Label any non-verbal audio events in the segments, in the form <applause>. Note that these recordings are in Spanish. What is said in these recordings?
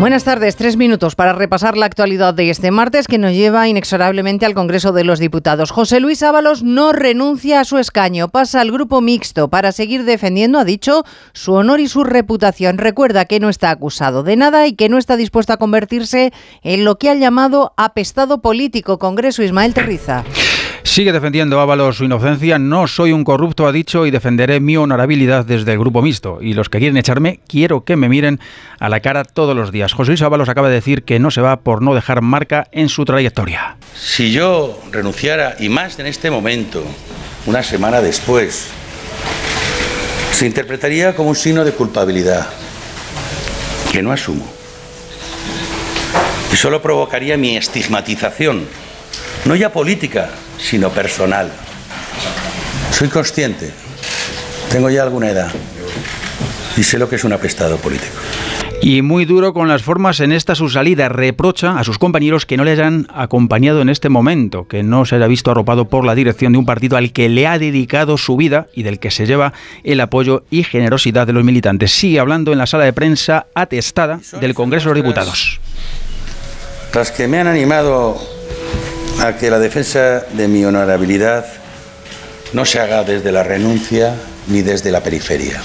Buenas tardes, tres minutos para repasar la actualidad de este martes que nos lleva inexorablemente al Congreso de los Diputados. José Luis Ábalos no renuncia a su escaño, pasa al grupo mixto para seguir defendiendo, ha dicho, su honor y su reputación. Recuerda que no está acusado de nada y que no está dispuesto a convertirse en lo que ha llamado apestado político. Congreso Ismael Terriza. Sigue defendiendo Ábalos su inocencia. No soy un corrupto, ha dicho, y defenderé mi honorabilidad desde el grupo mixto. Y los que quieren echarme, quiero que me miren a la cara todos los días. José Luis Ábalos acaba de decir que no se va por no dejar marca en su trayectoria. Si yo renunciara, y más en este momento, una semana después, se interpretaría como un signo de culpabilidad que no asumo. Y solo provocaría mi estigmatización, no ya política, sino personal. Soy consciente, tengo ya alguna edad y sé lo que es un apestado político. Y muy duro con las formas en esta su salida. Reprocha a sus compañeros que no le hayan acompañado en este momento, que no se haya visto arropado por la dirección de un partido al que le ha dedicado su vida y del que se lleva el apoyo y generosidad de los militantes. Sigue hablando en la sala de prensa atestada del Congreso de los Diputados. Las que me han animado a que la defensa de mi honorabilidad no se haga desde la renuncia ni desde la periferia.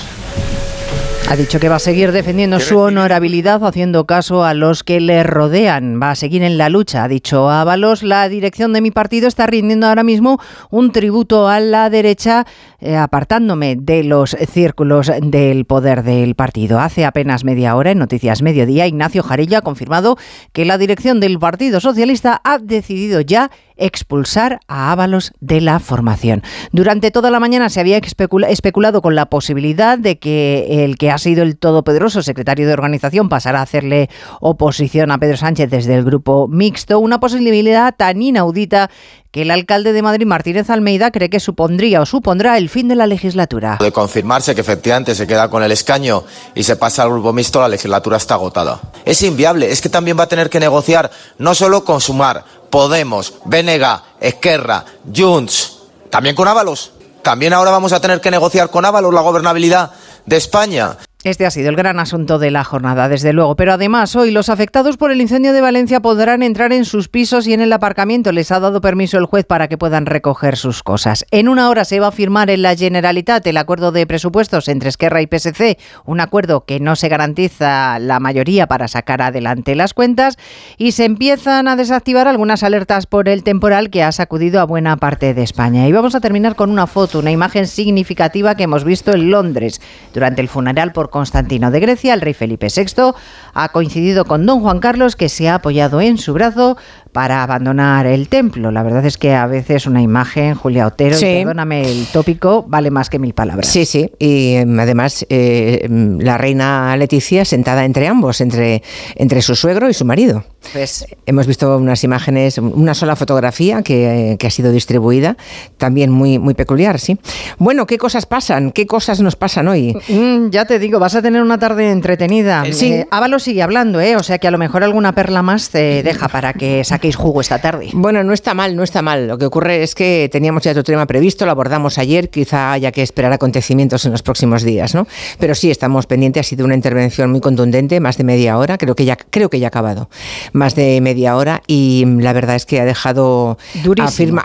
Ha dicho que va a seguir defendiendo su honorabilidad haciendo caso a los que le rodean. Va a seguir en la lucha, ha dicho Ábalos. La dirección de mi partido está rindiendo ahora mismo un tributo a la derecha, eh, apartándome de los círculos del poder del partido. Hace apenas media hora, en Noticias Mediodía, Ignacio Jarilla ha confirmado que la dirección del Partido Socialista ha decidido ya expulsar a Ábalos de la formación. Durante toda la mañana se había especulado con la posibilidad de que el que ha sido el todopoderoso secretario de organización pasara a hacerle oposición a Pedro Sánchez desde el grupo mixto, una posibilidad tan inaudita que el alcalde de Madrid, Martínez Almeida, cree que supondría o supondrá el fin de la legislatura. De confirmarse que efectivamente se queda con el escaño y se pasa al grupo mixto, la legislatura está agotada. Es inviable, es que también va a tener que negociar no solo con Sumar, Podemos, Venega, Esquerra, Junts, también con Ábalos. También ahora vamos a tener que negociar con Ábalos la gobernabilidad de España. Este ha sido el gran asunto de la jornada, desde luego. Pero además, hoy los afectados por el incendio de Valencia podrán entrar en sus pisos y en el aparcamiento. Les ha dado permiso el juez para que puedan recoger sus cosas. En una hora se va a firmar en la Generalitat el acuerdo de presupuestos entre Esquerra y PSC, un acuerdo que no se garantiza la mayoría para sacar adelante las cuentas. Y se empiezan a desactivar algunas alertas por el temporal que ha sacudido a buena parte de España. Y vamos a terminar con una foto, una imagen significativa que hemos visto en Londres durante el funeral por Constantino de Grecia, el rey Felipe VI, ha coincidido con don Juan Carlos, que se ha apoyado en su brazo para abandonar el templo. La verdad es que a veces una imagen, Julia Otero, perdóname el tópico, vale más que mil palabras. Sí, sí, y em, además eh, em, la reina Leticia sentada entre ambos, entre, entre su suegro y su marido. Pues hemos visto unas imágenes, una sola fotografía que, ha sido distribuida, también muy, muy peculiar, sí. Bueno, ¿qué cosas pasan? ¿Qué cosas nos pasan hoy? Mm, ya te digo, vas a tener una tarde entretenida. Eh, sí. Eh, Ávalo sigue hablando, ¿eh? O sea que a lo mejor alguna perla más te deja para que saquéis jugo esta tarde. Bueno, no está mal, no está mal. Lo que ocurre es que teníamos ya otro tema previsto, lo abordamos ayer, quizá haya que esperar acontecimientos en los próximos días, ¿no? Pero sí, estamos pendientes, ha sido una intervención muy contundente, más de media hora, creo que ya, creo que ya ha acabado, más de media hora y la verdad es que ha dejado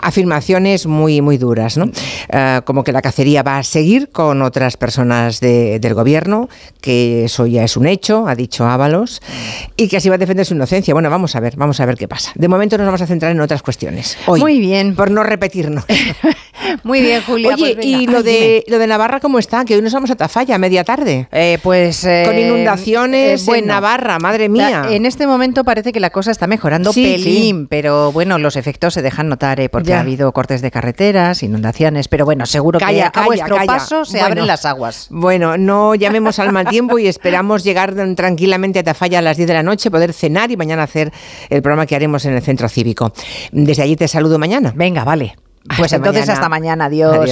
afirmaciones muy, muy duras, ¿no? Eh, como que la cacería va a seguir con otras personas del gobierno, que eso ya es un hecho, ha dicho Ábalos, y que así va a defender su inocencia. Bueno, vamos a ver, vamos a ver qué pasa. De momento nos vamos a centrar en otras cuestiones. Muy bien. Por no repetirnos. <laughs> Muy bien, Julia. Oye, pues ¿y lo de, lo de Navarra cómo está? Que hoy nos vamos a Tafalla, media tarde. Eh, pues... Con eh, inundaciones en Navarra, madre mía. en este momento parece que la cosa está mejorando pelín, pero bueno, los efectos se dejan notar eh, porque ha habido cortes de carreteras, inundaciones, pero bueno, seguro que a vuestro paso se abren las aguas. Bueno, no llamemos al mal tiempo y esperamos llegar tranquilamente a Tafalla a las 10 de la noche, poder cenar y mañana hacer el programa que haremos en el centro cívico. Desde allí te saludo mañana. Venga, vale. Pues entonces hasta mañana, adiós.